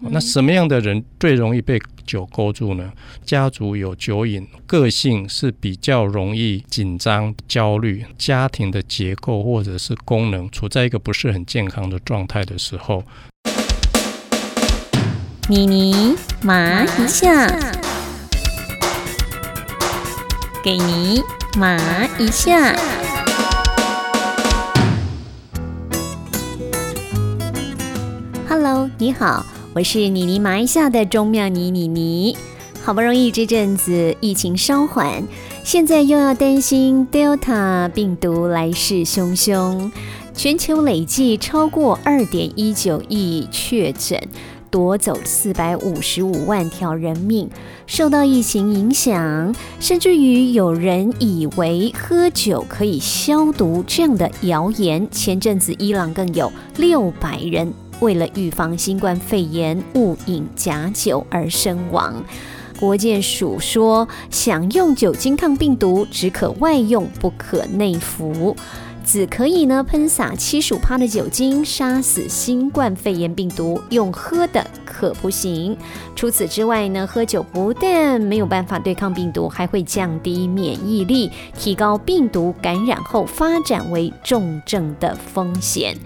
那什么样的人最容易被酒勾住呢？家族有酒瘾，个性是比较容易紧张、焦虑，家庭的结构或者是功能处在一个不是很健康的状态的时候。妮妮麻一下，给你麻一下。Hello，你好，我是妮妮麻一下的钟妙妮妮妮。好不容易这阵子疫情稍缓，现在又要担心 Delta 病毒来势汹汹，全球累计超过二点一九亿确诊。夺走四百五十五万条人命，受到疫情影响，甚至于有人以为喝酒可以消毒这样的谣言。前阵子伊朗更有六百人为了预防新冠肺炎误饮假酒而身亡。国健署说，想用酒精抗病毒，只可外用，不可内服。只可以呢喷洒七十五帕的酒精杀死新冠肺炎病毒，用喝的可不行。除此之外呢，喝酒不但没有办法对抗病毒，还会降低免疫力，提高病毒感染后发展为重症的风险。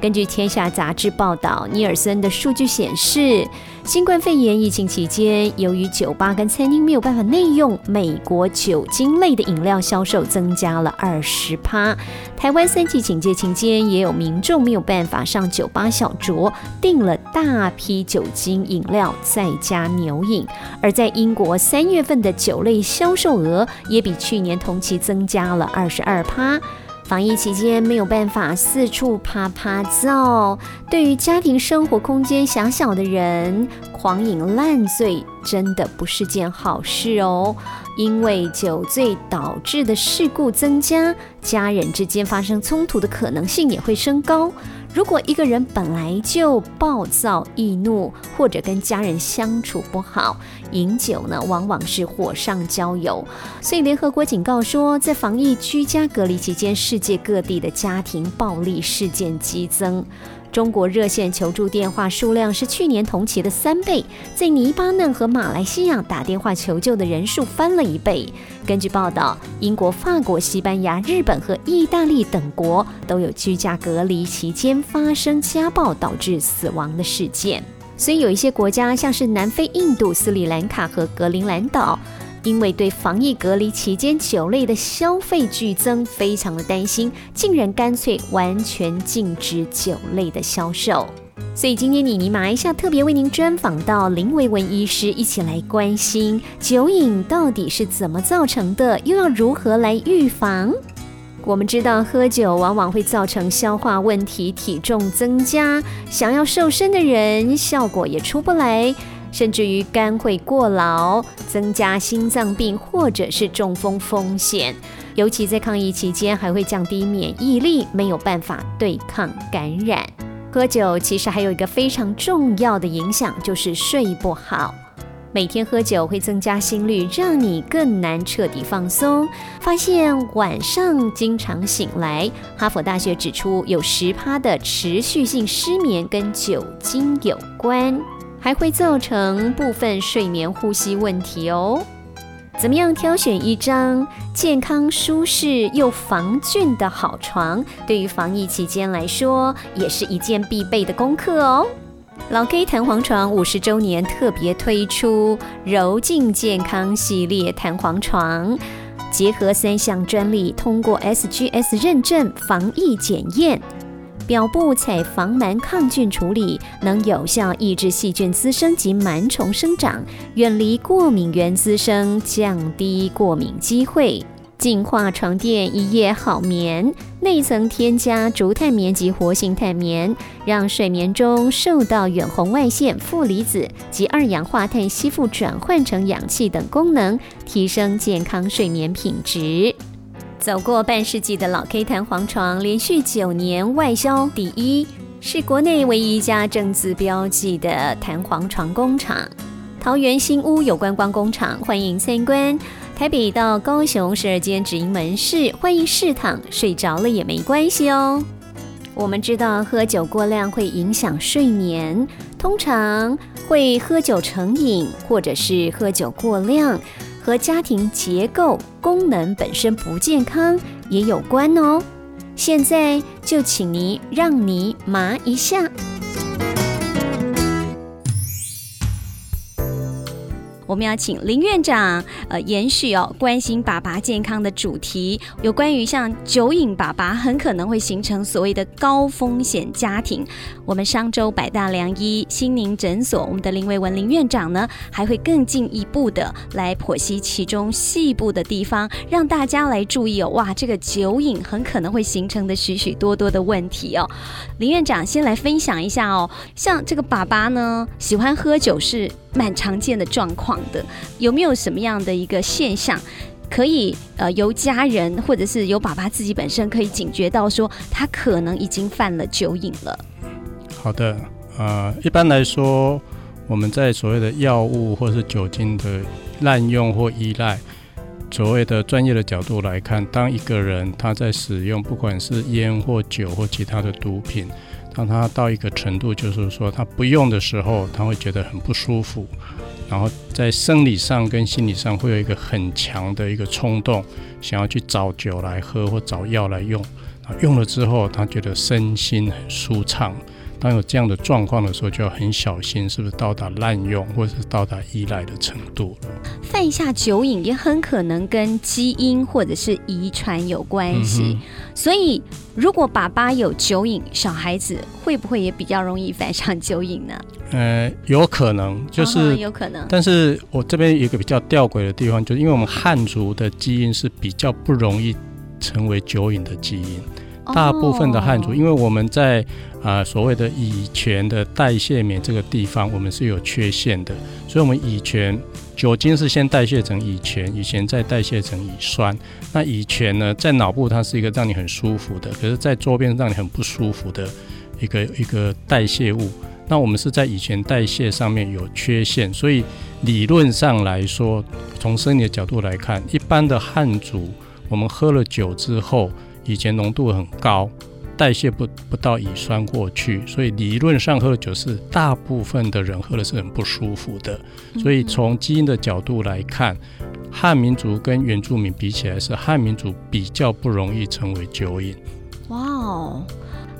根据《天下杂志》报道，尼尔森的数据显示。新冠肺炎疫情期间，由于酒吧跟餐厅没有办法内用，美国酒精类的饮料销售增加了二十趴。台湾三级警戒期间，也有民众没有办法上酒吧小酌，订了大批酒精饮料在家牛饮。而在英国三月份的酒类销售额也比去年同期增加了二十二趴。防疫期间没有办法四处啪啪照，对于家庭生活空间狭小的人，狂饮烂醉真的不是件好事哦。因为酒醉导致的事故增加，家人之间发生冲突的可能性也会升高。如果一个人本来就暴躁易怒，或者跟家人相处不好，饮酒呢，往往是火上浇油。所以联合国警告说，在防疫居家隔离期间，世界各地的家庭暴力事件激增。中国热线求助电话数量是去年同期的三倍，在黎巴嫩和马来西亚打电话求救的人数翻了一倍。根据报道，英国、法国、西班牙、日本和意大利等国都有居家隔离期间发生家暴导致死亡的事件。所以有一些国家，像是南非、印度、斯里兰卡和格陵兰岛。因为对防疫隔离期间酒类的消费剧增，非常的担心，竟然干脆完全禁止酒类的销售。所以今天妮妮马一下特别为您专访到林维文医师，一起来关心酒瘾到底是怎么造成的，又要如何来预防？我们知道喝酒往往会造成消化问题、体重增加，想要瘦身的人效果也出不来。甚至于肝会过劳，增加心脏病或者是中风风险。尤其在抗疫期间，还会降低免疫力，没有办法对抗感染。喝酒其实还有一个非常重要的影响，就是睡不好。每天喝酒会增加心率，让你更难彻底放松。发现晚上经常醒来，哈佛大学指出，有十趴的持续性失眠跟酒精有关。还会造成部分睡眠呼吸问题哦。怎么样挑选一张健康、舒适又防菌的好床？对于防疫期间来说，也是一件必备的功课哦。老 K 弹簧床五十周年特别推出柔净健康系列弹簧床，结合三项专利，通过 SGS 认证，防疫检验。表布采防螨抗菌处理，能有效抑制细菌滋生及螨虫生长，远离过敏源滋生，降低过敏机会。净化床垫，一夜好眠。内层添加竹炭棉及活性炭棉，让睡眠中受到远红外线、负离子及二氧化碳吸附，转换成氧气等功能，提升健康睡眠品质。走过半世纪的老 K 弹簧床，连续九年外销第一，是国内唯一一家正字标记的弹簧床工厂。桃园新屋有观光工厂，欢迎参观。台北到高雄十二间直营门市，欢迎试躺，睡着了也没关系哦。我们知道喝酒过量会影响睡眠，通常会喝酒成瘾，或者是喝酒过量，和家庭结构功能本身不健康也有关哦。现在就请您让你麻一下。我们要请林院长，呃，延续哦，关心爸爸健康的主题，有关于像酒瘾爸爸很可能会形成所谓的高风险家庭。我们商周百大良医心灵诊所，我们的林维文林院长呢，还会更进一步的来剖析其中细部的地方，让大家来注意哦。哇，这个酒瘾很可能会形成的许许多多的问题哦。林院长先来分享一下哦，像这个爸爸呢，喜欢喝酒是。蛮常见的状况的，有没有什么样的一个现象，可以呃由家人或者是由爸爸自己本身可以警觉到说他可能已经犯了酒瘾了？好的，呃，一般来说，我们在所谓的药物或是酒精的滥用或依赖，所谓的专业的角度来看，当一个人他在使用不管是烟或酒或其他的毒品。当他到一个程度，就是说他不用的时候，他会觉得很不舒服，然后在生理上跟心理上会有一个很强的一个冲动，想要去找酒来喝或找药来用，用了之后他觉得身心很舒畅。当有这样的状况的时候，就要很小心，是不是到达滥用或者是到达依赖的程度了？犯下酒瘾也很可能跟基因或者是遗传有关系，所以如果爸爸有酒瘾，小孩子会不会也比较容易犯上酒瘾呢？呃，有可能，就是有可能。但是我这边有一个比较吊诡的地方，就是因为我们汉族的基因是比较不容易成为酒瘾的基因。大部分的汉族，因为我们在啊所谓的乙醛的代谢酶这个地方，我们是有缺陷的，所以，我们乙醛酒精是先代谢成乙醛，乙醛再代谢成乙酸。那乙醛呢，在脑部它是一个让你很舒服的，可是，在周边让你很不舒服的一个一个代谢物。那我们是在乙醛代谢上面有缺陷，所以理论上来说，从生理的角度来看，一般的汉族，我们喝了酒之后。以前浓度很高，代谢不不到乙酸过去，所以理论上喝酒是大部分的人喝的是很不舒服的。所以从基因的角度来看，汉民族跟原住民比起来，是汉民族比较不容易成为酒瘾。哇哦。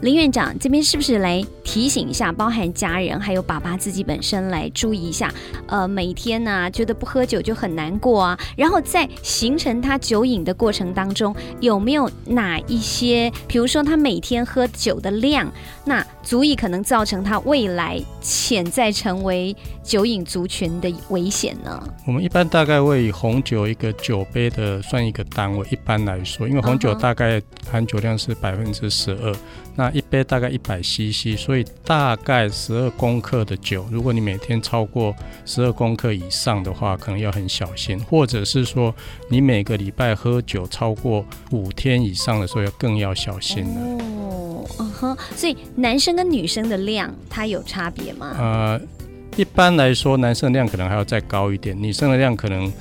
林院长这边是不是来提醒一下，包含家人还有爸爸自己本身来注意一下？呃，每天呢觉得不喝酒就很难过啊，然后在形成他酒瘾的过程当中，有没有哪一些，比如说他每天喝酒的量，那足以可能造成他未来潜在成为酒瘾族群的危险呢？我们一般大概会以红酒一个酒杯的算一个单位，一般来说，因为红酒大概含酒量是百分之十二，那一杯大概一百 CC，所以大概十二公克的酒，如果你每天超过十二公克以上的话，可能要很小心；或者是说你每个礼拜喝酒超过五天以上的时候，要更要小心了。哦，嗯哼，所以男生跟女生的量它有差别吗？呃，一般来说，男生的量可能还要再高一点，女生的量可能，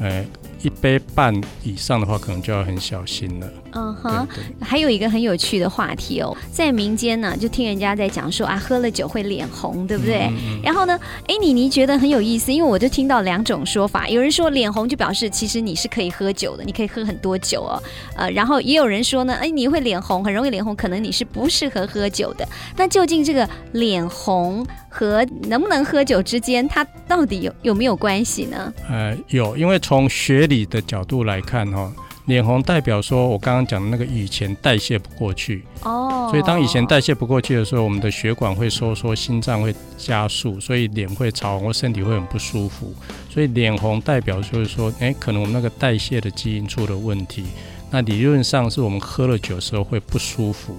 呃。一杯半以上的话，可能就要很小心了。嗯哼，还有一个很有趣的话题哦，在民间呢，就听人家在讲说啊，喝了酒会脸红，对不对？然后呢，哎，你你觉得很有意思，因为我就听到两种说法，有人说脸红就表示其实你是可以喝酒的，你可以喝很多酒哦。呃，然后也有人说呢，哎，你会脸红，很容易脸红，可能你是不适合喝酒的。那究竟这个脸红？和能不能喝酒之间，它到底有有没有关系呢？呃，有，因为从学理的角度来看，哈，脸红代表说我刚刚讲的那个以前代谢不过去哦，所以当以前代谢不过去的时候，我们的血管会收缩，心脏会加速，所以脸会潮红，身体会很不舒服。所以脸红代表就是说，哎，可能我们那个代谢的基因出了问题。那理论上是我们喝了酒的时候会不舒服。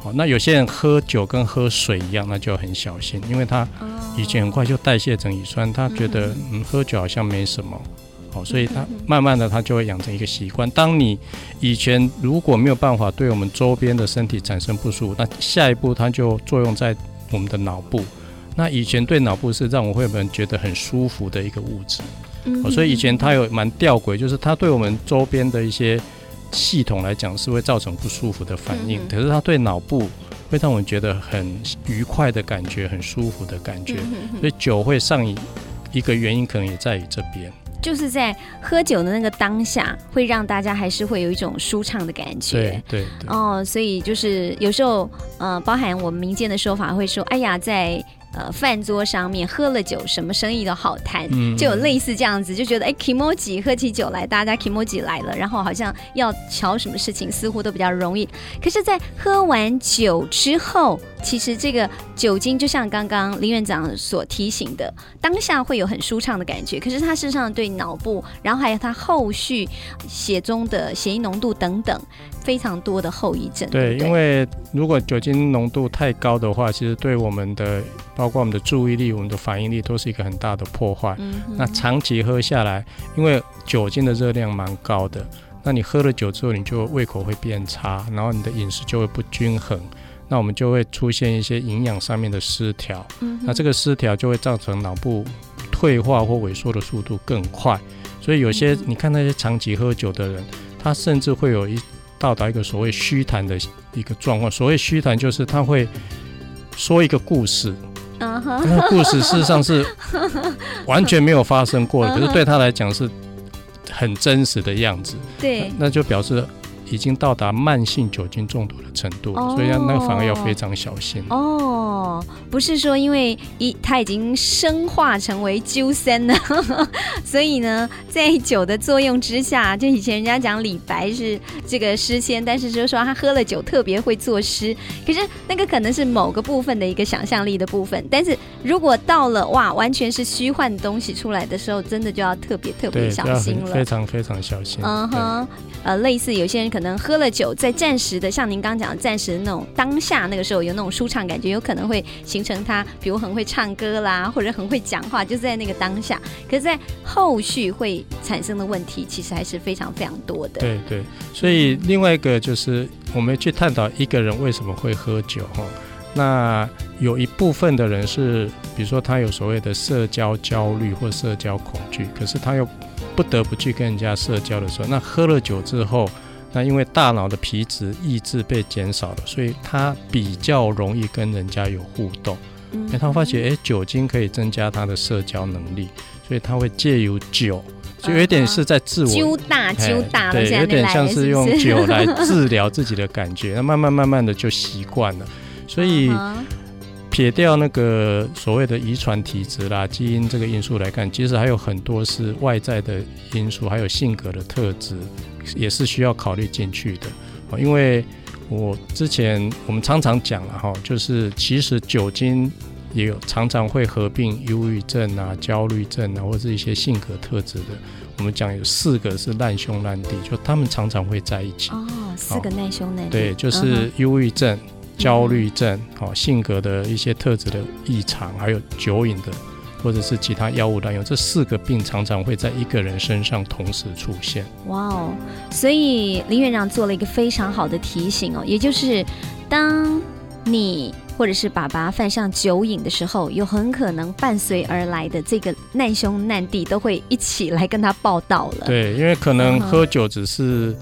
好，那有些人喝酒跟喝水一样，那就很小心，因为他以前很快就代谢成乙酸，他觉得嗯喝酒好像没什么，哦，所以他慢慢的他就会养成一个习惯。当你以前如果没有办法对我们周边的身体产生不舒服，那下一步它就作用在我们的脑部。那以前对脑部是让我会不会觉得很舒服的一个物质，哦，所以以前它有蛮吊诡，就是它对我们周边的一些。系统来讲是会造成不舒服的反应，可是它对脑部会让我们觉得很愉快的感觉，很舒服的感觉。所以酒会上瘾，一个原因可能也在于这边。就是在喝酒的那个当下，会让大家还是会有一种舒畅的感觉对。对对，哦，所以就是有时候，呃，包含我们民间的说法会说，哎呀，在呃饭桌上面喝了酒，什么生意都好谈，嗯就有类似这样子，就觉得哎 k i m o j i 喝起酒来，大家 k i m o j i 来了，然后好像要瞧什么事情似乎都比较容易。可是，在喝完酒之后，其实这个酒精就像刚刚林院长所提醒的，当下会有很舒畅的感觉，可是它事实上对脑部，然后还有它后续血中的血液浓度等等，非常多的后遗症。对，因为如果酒精浓度太高的话，其实对我们的包括我们的注意力、我们的反应力都是一个很大的破坏。嗯那长期喝下来，因为酒精的热量蛮高的，那你喝了酒之后，你就胃口会变差，然后你的饮食就会不均衡，那我们就会出现一些营养上面的失调。嗯那这个失调就会造成脑部退化或萎缩的速度更快，所以有些嗯你看那些长期喝酒的人，他甚至会有一到达一个所谓虚谈的一个状况。所谓虚谈，就是他会说一个故事，那个故事事实上是完全没有发生过的，可是对他来讲是很真实的样子，对，那就表示已经到达慢性酒精中毒的程度所以要那个反而要非常小心。哦，不是说因为一它已经生化成为酒森了，所以呢，在酒的作用之下，就以前人家讲李白是这个诗仙，但是就是说他喝了酒特别会作诗，可是那个可能是某个部分的一个想象力的部分，但是如果到了哇，完全是虚幻的东西出来的时候，真的就要特别特别，小心了非。常非常小心。嗯哼，呃，类似有些人可能能喝了酒，在暂时的，像您刚讲的暂时的那种当下那个时候有那种舒畅感觉，有可能会形成他，比如很会唱歌啦，或者很会讲话，就是在那个当下。可是，在后续会产生的问题，其实还是非常非常多的。对对，所以另外一个就是我们去探讨一个人为什么会喝酒哈。那有一部分的人是，比如说他有所谓的社交焦虑或社交恐惧，可是他又不得不去跟人家社交的时候，那喝了酒之后，那因为大脑的皮质抑制被减少了，所以他比较容易跟人家有互动。嗯。哎，他发觉哎，酒精可以增加他的社交能力，所以他会借由酒，就有点是在自我揪大哎揪大，对，有点像是是用酒来治疗自己的感觉，那慢慢慢慢的就习惯了。所以撇掉那个所谓的遗传体质啦、基因这个因素来看，其实还有很多是外在的因素，还有性格的特质，也是需要考虑进去的。哦因为我之前我们常常讲了哈，就是其实酒精也有常常会合并忧郁症啊、焦虑症啊，或是一些性格特质的。我们讲有四个是烂兄烂弟，就他们常常会在一起。哦，四个难兄难弟，对，就嗯是忧郁症、焦虑症、哦性格的一些特质的异常，还有酒瘾的，或者是其他药物滥用，这四个病常常会在一个人身上同时出现。哇哦！所以林院长做了一个非常好的提醒哦，也就是当你或者是爸爸犯上酒瘾的时候，有很可能伴随而来的这个难兄难弟都会一起来跟他报道了。，对，因为可能喝酒只是。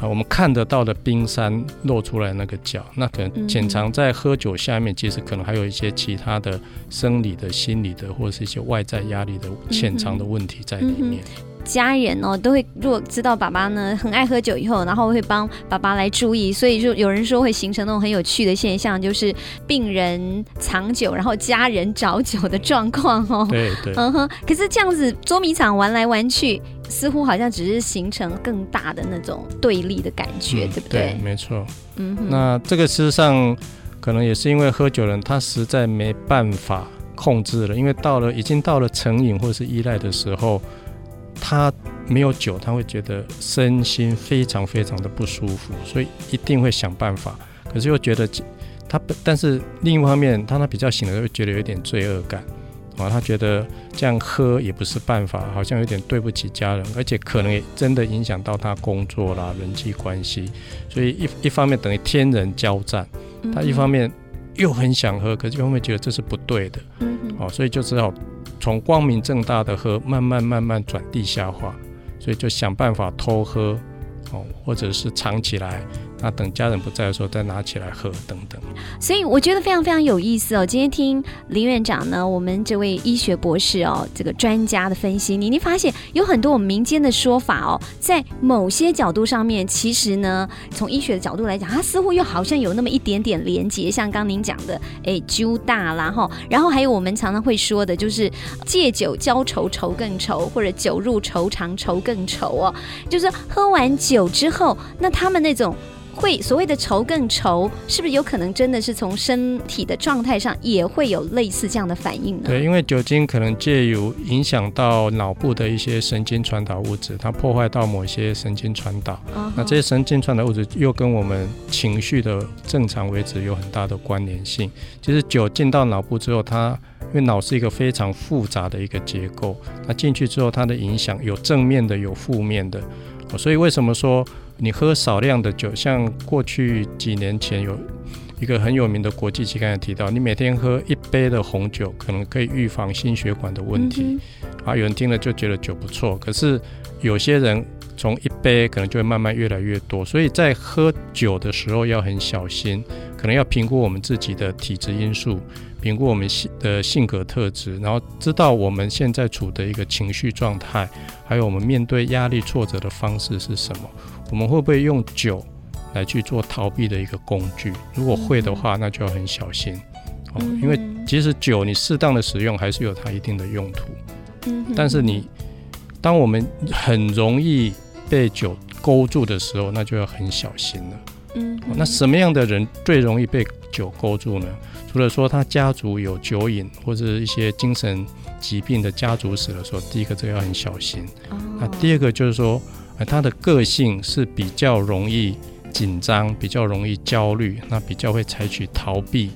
啊，我们看得到的冰山露出来那个角，那可嗯能潜藏在喝酒下面，其实可能还有一些其他的生理的、心理的，或者是一些外在压力的潜藏的问题在里面。家人哦都会如果知道爸爸呢很爱喝酒以后，然后会帮爸爸来注意，所以就有人说会形成那种很有趣的现象，就是病人藏酒，然后家人找酒的状况哦。对对，嗯哼，可是这样子捉迷藏玩来玩去，似乎好像只是形成更大的那种对立的感觉，嗯对不对？没错。嗯，那这个事实上可能也是因为喝酒人他实在没办法控制了，因为到了已经到了成瘾或者是依赖的时候，他没有酒，他会觉得身心非常非常的不舒服，所以一定会想办法。可是又觉得他，但是另一方面，当他比较醒了，又觉得有点罪恶感。啊，他觉得这样喝也不是办法，好像有点对不起家人，而且可能也真的影响到他工作啦、人际关系，所以一一方面等于天人交战，嗯他一方面又很想喝，可是一方面觉得这是不对的，哦，所以就只好从光明正大的喝，慢慢慢慢转地下化，所以就想办法偷喝，哦，或者是藏起来，那等家人不在的时候再拿起来喝等等。所以我觉得非常非常有意思哦。今天听林院长呢，我们这位医学博士哦，这个专家的分析，你你发现有很多我们民间的说法哦，在某些角度上面，其实呢，从医学的角度来讲，它似乎又好像有那么一点点连接。像刚您讲的，哎，揪大啦哈，然后还有我们常常会说的，就是借酒浇愁愁更愁，或者酒入愁肠愁更愁哦，就是喝完酒之后，那他们那种。会所谓的愁更愁，是不是有可能真的是从身体的状态上也会有类似这样的反应呢？对，因为酒精可能借由影响到脑部的一些神经传导物质，它破坏到某些神经传导。那这些神经传导物质又跟我们情绪的正常维持有很大的关联性。其实酒进到脑部之后，它因为脑是一个非常复杂的一个结构，它进去之后，它的影响有正面的，有负面的。所以为什么说？你喝少量的酒，像过去几年前有一个很有名的国际期刊也提到，你每天喝一杯的红酒，可能可以预防心血管的问题。啊，有人听了就觉得酒不错，可是有些人从一杯可能就会慢慢越来越多。所以在喝酒的时候要很小心，可能要评估我们自己的体质因素，评估我们性的性格特质，然后知道我们现在处的一个情绪状态，还有我们面对压力挫折的方式是什么。我们会不会用酒来去做逃避的一个工具？如果会的话，那就要很小心哦。因为即使酒你适当的使用，还是有它一定的用途。嗯。但是你当我们很容易被酒勾住的时候，那就要很小心了。嗯。那什么样的人最容易被酒勾住呢？除了说他家族有酒瘾或者一些精神疾病的家族史的时候，第一个这个要很小心。哦。那第二个就是说。他的个性是比较容易紧张，比较容易焦虑，那比较会采取逃避、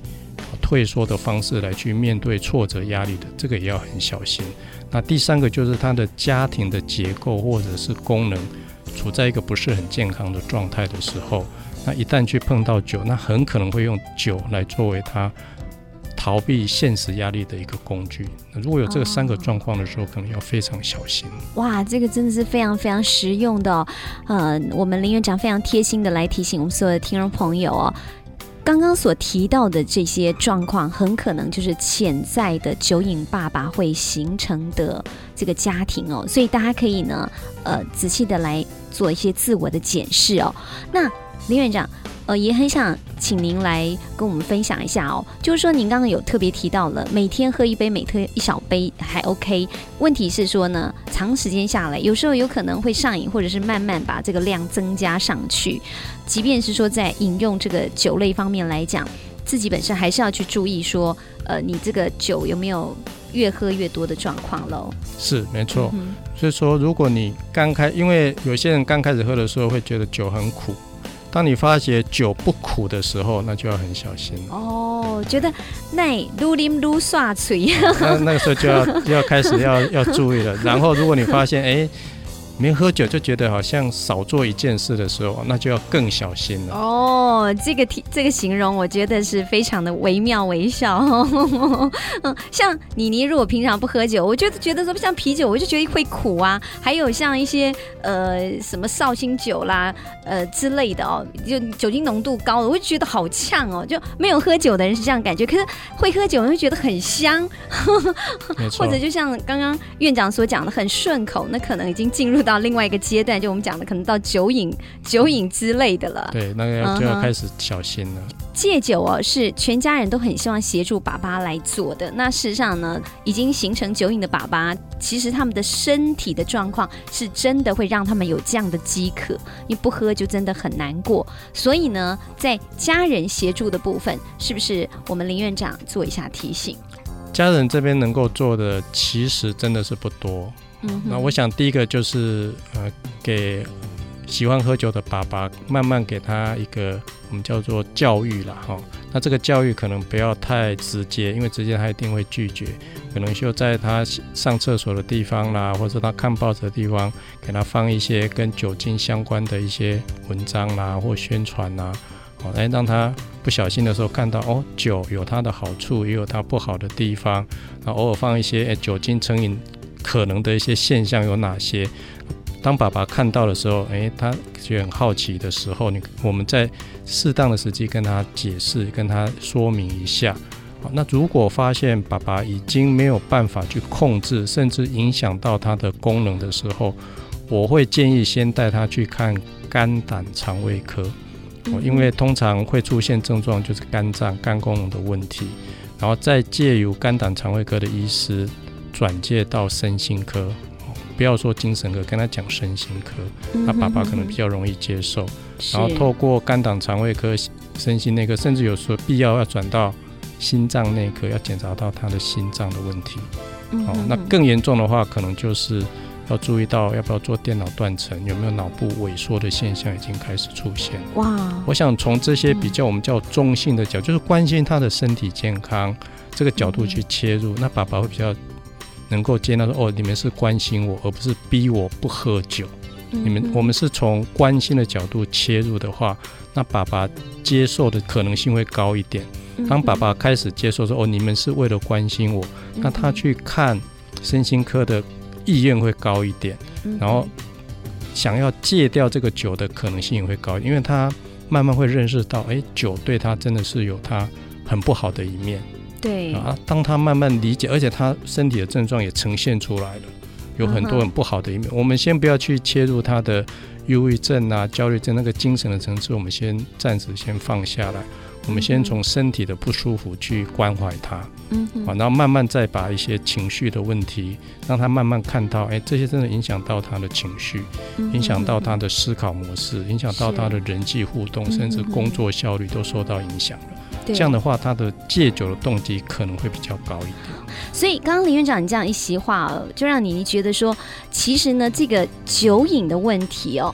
退缩的方式来去面对挫折、压力的，这个也要很小心。那第三个就是他的家庭的结构或者是功能处在一个不是很健康的状态的时候，那一旦去碰到酒，那很可能会用酒来作为他。逃避现实压力的一个工具。那如果有这三个状况的时候，可能要非常小心。哇，这个真的是非常非常实用的。呃，我们林院长非常贴心的来提醒我们所有的听众朋友哦，刚刚所提到的这些状况，很可能就是潜在的酒瘾爸爸会形成的这个家庭哦。所以大家可以呢，呃，仔细的来做一些自我的检视哦。那林院长。呃，也很想请您来跟我们分享一下哦。就是说，您刚刚有特别提到了，每天喝一杯，每天一小杯还 OK。问题是说呢，长时间下来，有时候有可能会上瘾，或者是慢慢把这个量增加上去。即便是说在饮用这个酒类方面来讲，自己本身还是要去注意说，呃，你这个酒有没有越喝越多的状况喽？是没错。所以说，如果你刚开，因为有些人刚开始喝的时候会觉得酒很苦。当你发觉酒不苦的时候，那就要很小心哦。觉得那撸啉撸刷嘴，那那个时候就要要开始要要注意了。然后，如果你发现哎。没喝酒就觉得好像少做一件事的时候，那就要更小心了。哦，这个题这个形容，我觉得是非常的惟妙惟肖。嗯，像妮妮如果平常不喝酒，我就觉得说像啤酒，我就觉得会苦啊。还有像一些呃什么绍兴酒啦，呃之类的哦，就酒精浓度高，我就觉得好呛哦。就没有喝酒的人是这样感觉，可是会喝酒人会觉得很香。或者就像刚刚院长所讲的，很顺口，那可能已经进入。到另外一个阶段，就我们讲的，可能到酒瘾、酒瘾之类的了。对，那个要就要开始小心了。戒酒哦，是全家人都很希望协助爸爸来做的。那事实上呢，已经形成酒瘾的爸爸，其实他们的身体的状况是真的会让他们有这样的饥渴，你不喝就真的很难过。所以呢，在家人协助的部分，是不是我们林院长做一下提醒？家人这边能够做的，其实真的是不多。那我想第一个就是呃，给喜欢喝酒的爸爸慢慢给他一个我们叫做教育了哈。那这个教育可能不要太直接，因为直接他一定会拒绝。可能就在他上厕所的地方啦，或者他看报纸的地方，给他放一些跟酒精相关的一些文章啦或宣传啦，好来让他不小心的时候看到哦，酒有它的好处，也有它不好的地方。那偶尔放一些酒精成瘾。可能的一些现象有哪些？当爸爸看到的时候，诶，他就很好奇的时候，你我们在适当的时机跟他解释，跟他说明一下。好，那如果发现爸爸已经没有办法去控制，甚至影响到他的功能的时候，我会建议先带他去看肝胆肠胃科。因为通常会出现症状就是肝脏、肝功能的问题，然后再借由肝胆肠胃科的医师转介到身心科。不要说精神科，跟他讲身心科，那爸爸可能比较容易接受。然后透过肝胆肠胃科、身心内科，甚至有时候必要要转到心脏内科，要检查到他的心脏的问题。哦，那更严重的话，可能就是要注意到要不要做电脑断层，有没有脑部萎缩的现象已经开始出现。哇！我想从这些比较我们叫中性的角，就是关心他的身体健康这个角度去切入，那爸爸会比较。能够接纳说哦，你们是关心我，而不是逼我不喝酒。你们我们是从关心的角度切入的话，那爸爸接受的可能性会高一点。当爸爸开始接受说哦，你们是为了关心我，那他去看身心科的意愿会高一点，然后想要戒掉这个酒的可能性也会高，因为他慢慢会认识到，哎，酒对他真的是有他很不好的一面。对。啊，当他慢慢理解，而且他身体的症状也呈现出来了，有很多很不好的一面。我们先不要去切入他的忧郁症啊、焦虑症那个精神的层次，我们先暂时先放下来。我们先从身体的不舒服去关怀他，嗯，好，然后慢慢再把一些情绪的问题，让他慢慢看到，哎，这些真的影响到他的情绪，影响到他的思考模式，影响到他的人际互动，甚至工作效率都受到影响了。这样的话，他的戒酒的动机可能会比较高一点。所以，刚刚林院长你这样一席话，就让你觉得说，其实呢，这个酒瘾的问题哦。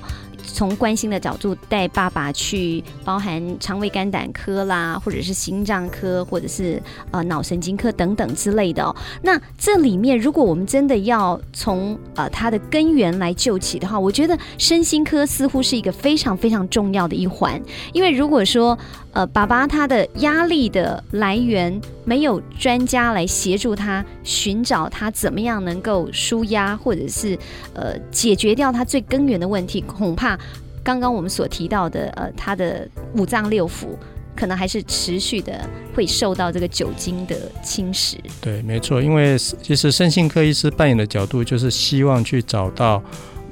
从关心的角度带爸爸去，包含肠胃肝胆科啦，或者是心脏科，或者是呃脑神经科等等之类的哦。那这里面，如果我们真的要从呃它的根源来救起的话，我觉得身心科似乎是一个非常非常重要的一环。因为如果说呃爸爸他的压力的来源没有专家来协助他寻找他怎么样能够舒压，或者是呃解决掉他最根源的问题，恐怕。刚刚我们所提到的，呃，他的五脏六腑可能还是持续的会受到这个酒精的侵蚀。对，没错，因为其实身心科医师扮演的角度就是希望去找到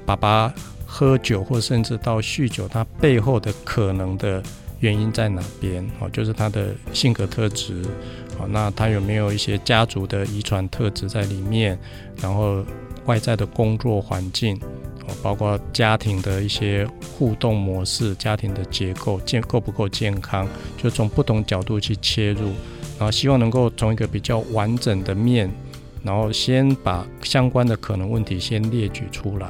爸爸喝酒或甚至到酗酒，他背后的可能的原因在哪边？哦，就是他的性格特质，哦，那他有没有一些家族的遗传特质在里面？然后外在的工作环境。哦包括家庭的一些互动模式、家庭的结构健够不够健康，就从不同角度去切入，然后希望能够从一个比较完整的面，然后先把相关的可能问题先列举出来，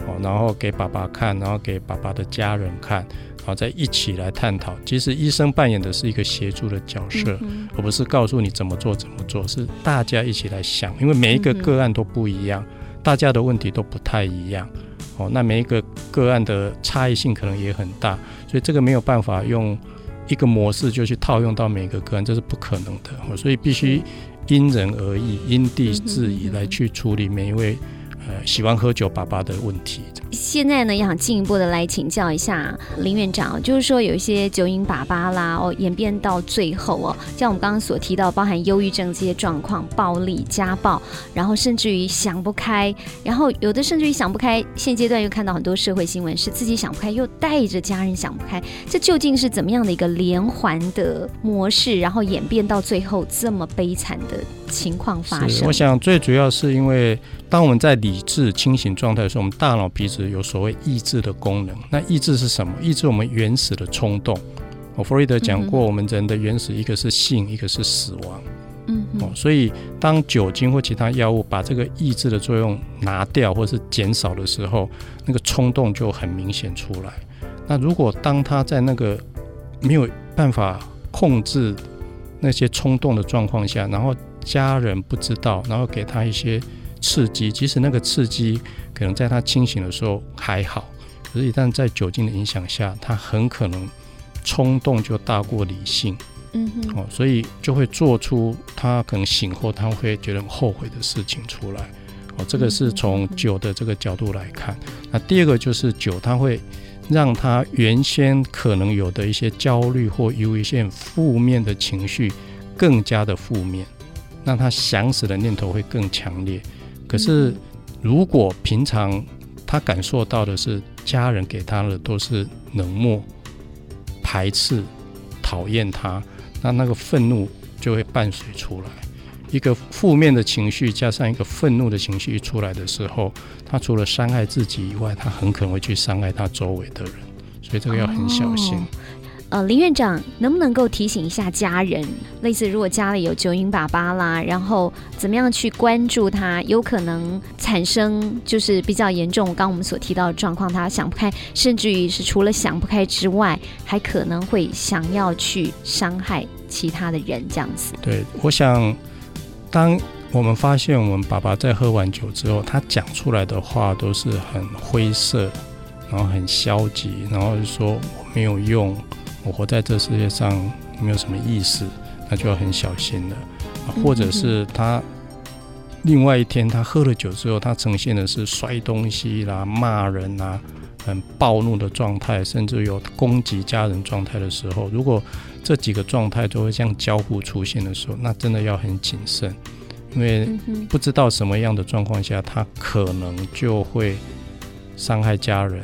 哦，然后给爸爸看，然后给爸爸的家人看，然后再一起来探讨。其实医生扮演的是一个协助的角色，而不是告诉你怎么做怎么做，是大家一起来想，因为每一个个案都不一样，大家的问题都不太一样。哦，那每一个个案的差异性可能也很大，所以这个没有办法用一个模式就去套用到每一个个案，这是不可能的。所以必须因人而异、因地制宜来去处理每一位。呃，喜欢喝酒爸爸的问题。现在呢，也想进一步的来请教一下林院长，就是说有一些酒瘾爸爸啦，哦，演变到最后哦，像我们刚刚所提到，包含忧郁症这些状况、暴力、家暴，然后甚至于想不开，然后有的甚至于想不开，现阶段又看到很多社会新闻是自己想不开，又带着家人想不开，这究竟是怎么样的一个连环的模式，然后演变到最后这么悲惨的情况发生？我想最主要是因为。当我们在理智清醒状态的时候，我们大脑皮质有所谓抑制的功能。那抑制是什么？抑制我们原始的冲动。我弗洛伊德讲过，我们人的原始一个是性，一个是死亡。嗯，哦，所以当酒精或其他药物把这个抑制的作用拿掉或是减少的时候，那个冲动就很明显出来。那如果当他在那个没有办法控制那些冲动的状况下，然后家人不知道，然后给他一些。刺激，即使那个刺激可能在他清醒的时候还好，可是，一旦在酒精的影响下，他很可能冲动就大过理性，嗯哼，哦，所以就会做出他可能醒后他会觉得很后悔的事情出来，哦，这个是从酒的这个角度来看。那第二个就是酒，它会让他原先可能有的一些焦虑或有一些负面的情绪更加的负面，那他想死的念头会更强烈。可是如果平常他感受到的是家人给他的都是冷漠、排斥、讨厌他，那那个愤怒就会伴随出来。一个负面的情绪加上一个愤怒的情绪一出来的时候，他除了伤害自己以外，他很可能会去伤害他周围的人，所以这个要很小心。呃，林院长能不能够提醒一下家人，类似如果家里有酒瘾爸爸啦，然后怎么样去关注他，有可能产生就是比较严重，刚刚我们所提到的状况，他想不开，甚至于是除了想不开之外，还可能会想要去伤害其他的人，这样子。对，我想。当我们发现我们爸爸在喝完酒之后，他讲出来的话都是很灰色，然后很消极，然后就说我没有用，我活在这世界上没有什么意思，那就要很小心了。或者是他另外一天他喝了酒之后，他呈现的是摔东西啦、骂人啦、很暴怒的状态，甚至有攻击家人状态的时候，如果这几个状态都会这样交互出现的时候，那真的要很谨慎，因为不知道什么样的状况下，他可能就会伤害家人。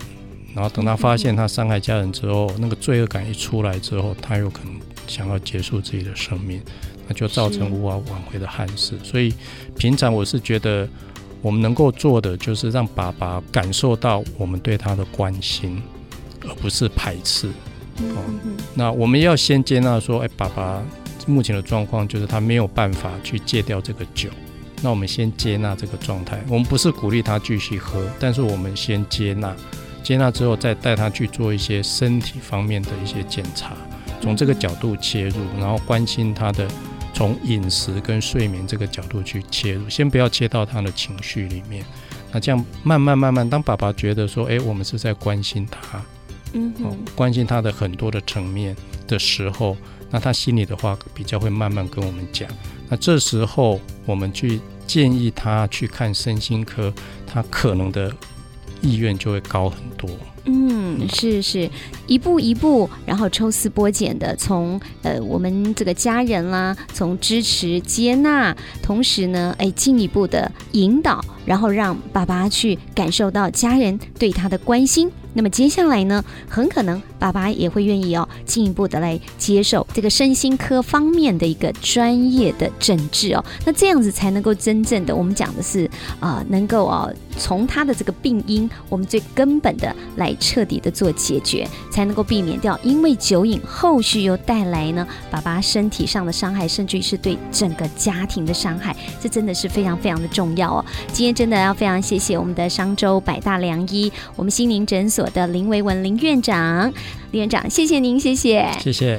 然后等他发现他伤害家人之后，那个罪恶感一出来之后，他有可能想要结束自己的生命，那就造成无法挽回的憾事。所以平常我是觉得，我们能够做的就是让爸爸感受到我们对他的关心，而不是排斥。哦，那我们要先接纳说，哎，爸爸目前的状况就是他没有办法去戒掉这个酒。那我们先接纳这个状态，我们不是鼓励他继续喝，但是我们先接纳，接纳之后再带他去做一些身体方面的一些检查，从这个角度切入，然后关心他的从饮食跟睡眠这个角度去切入，先不要切到他的情绪里面。那这样慢慢慢慢，当爸爸觉得说，哎，我们是在关心他。嗯，关心他的很多的层面的时候，那他心里的话比较会慢慢跟我们讲。那这时候我们去建议他去看身心科，他可能的意愿就会高很多。嗯，是是，一步一步，然后抽丝剥茧的，从呃我们这个家人啦，从支持接纳，同时呢，哎进一步的引导，然后让爸爸去感受到家人对他的关心。那么接下来呢，很可能爸爸也会愿意哦，进一步的来接受这个身心科方面的一个专业的诊治哦。那这样子才能够真正的，我们讲的是啊，能够哦，从他的这个病因，我们最根本的来彻底的做解决，才能够避免掉因为酒瘾后续又带来呢爸爸身体上的伤害，甚至于是对整个家庭的伤害。这真的是非常非常的重要哦。今天真的要非常谢谢我们的商周百大良医，我们心灵诊所。我的林维文林院长，林院长，谢谢您，谢谢，谢谢。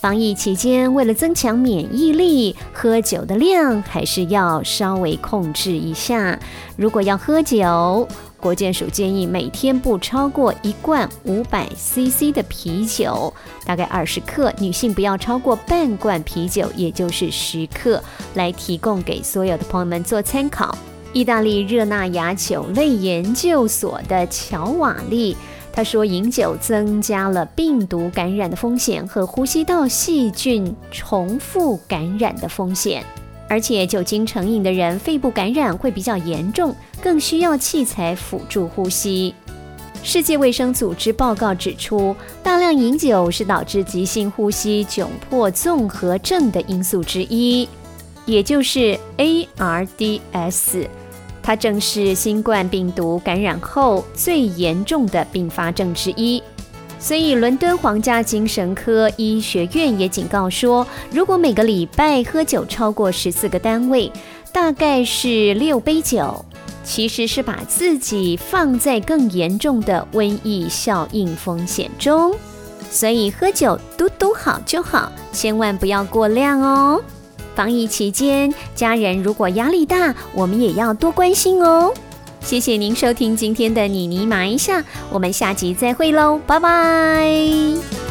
防疫期间，为了增强免疫力，喝酒的量还是要稍微控制一下。如果要喝酒，国健署建议每天不超过一罐五百 CC 的啤酒，大概二十克；女性不要超过半罐啤酒，也就是十克，来提供给所有的朋友们做参考。意大利热那亚酒类研究所的乔瓦利他说，饮酒增加了病毒感染的风险和呼吸道细菌重复感染的风险。而且酒精成瘾的人，肺部感染会比较严重，更需要器材辅助呼吸。世界卫生组织报告指出，大量饮酒是导致急性呼吸窘迫综合症的因素之一，也就是 ARDS。它正是新冠病毒感染后最严重的并发症之一。所以，伦敦皇家精神科医学院也警告说，如果每个礼拜喝酒超过十四个单位，大概是六杯酒，其实是把自己放在更严重的瘟疫效应风险中。所以，喝酒嘟嘟好就好，千万不要过量哦。防疫期间，家人如果压力大，我们也要多关心哦。谢谢您收听今天的妮妮麻一下，我们下集再会喽，拜拜。